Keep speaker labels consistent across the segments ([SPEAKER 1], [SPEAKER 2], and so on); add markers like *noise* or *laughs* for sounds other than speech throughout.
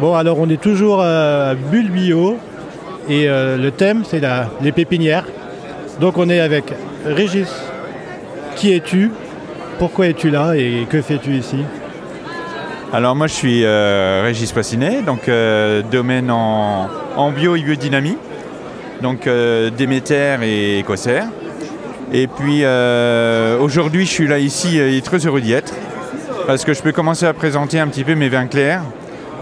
[SPEAKER 1] Bon, alors on est toujours à Bulle Bio et euh, le thème c'est les pépinières. Donc on est avec Régis. Qui es-tu? Pourquoi es-tu là et que fais-tu ici?
[SPEAKER 2] Alors moi je suis euh, Régis Poissinet, donc euh, domaine en, bio et biodynamie, donc euh, Déméter et Écossaire. Et puis euh, aujourd'hui je suis là ici euh, et très heureux d'y être parce que je peux commencer à présenter un petit peu mes vins clairs,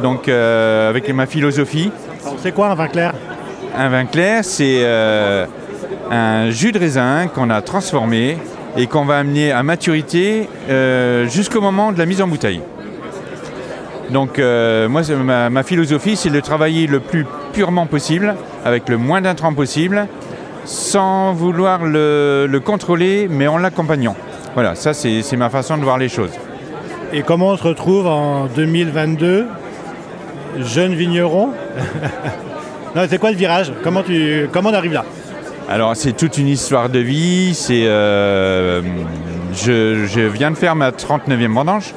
[SPEAKER 2] donc euh, avec ma philosophie.
[SPEAKER 1] C'est quoi un vin clair?
[SPEAKER 2] Un vin clair c'est euh, un jus de raisin qu'on a transformé et qu'on va amener à maturité euh, jusqu'au moment de la mise en bouteille. Donc moi, ma, ma philosophie, c'est de travailler le plus purement possible, avec le moins d'intrants possible, sans vouloir le, le contrôler, mais en l'accompagnant. Voilà, ça c'est ma façon de voir les choses.
[SPEAKER 1] Et comment on se retrouve en 2022 Jeune vigneron? *laughs* C'est quoi le virage? Comment, tu, comment on arrive là?
[SPEAKER 2] Alors c'est toute une histoire de vie, c'est... euh, je, je viens de faire ma 39e vendange.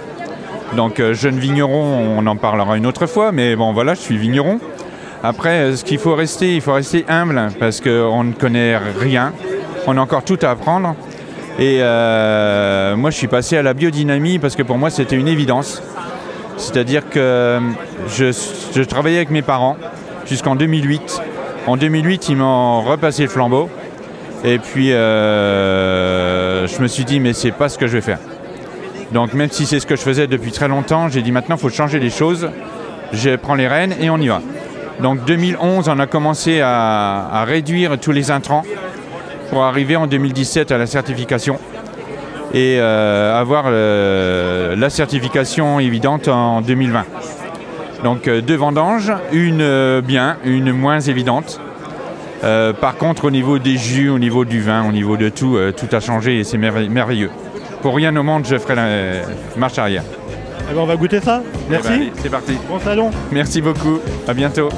[SPEAKER 2] Donc euh, jeune vigneron, on en parlera une autre fois, mais bon voilà, je suis vigneron. Après, euh, ce qu'il faut rester, il faut rester humble parce qu'on ne connaît rien. On a encore tout à apprendre. Et euh, moi, je suis passé à la biodynamie parce que pour moi, c'était une évidence. C'est-à-dire que je, travaillais avec mes parents jusqu'en 2008. En 2008, ils m'ont repassé le flambeau. Et puis, euh, je me suis dit, mais c'est pas ce que je vais faire. Donc, même si c'est ce que je faisais depuis très longtemps, j'ai dit maintenant, il faut changer les choses. Je prends les rênes et on y va. Donc, 2011, on a commencé à réduire tous les intrants pour arriver en 2017 à la certification et euh, avoir euh, la certification évidente en 2020. Donc euh, deux vendanges, une bien, une moins évidente. Euh, par contre, au niveau des jus, au niveau du vin, au niveau de tout, euh, tout a changé et c'est merveille- merveilleux. Pour rien au monde, je ferai la marche arrière.
[SPEAKER 1] Eh ben, On va goûter ça
[SPEAKER 2] Eh ben,
[SPEAKER 1] Merci.
[SPEAKER 2] c'est parti.
[SPEAKER 1] Bon salon
[SPEAKER 2] Merci beaucoup. À bientôt.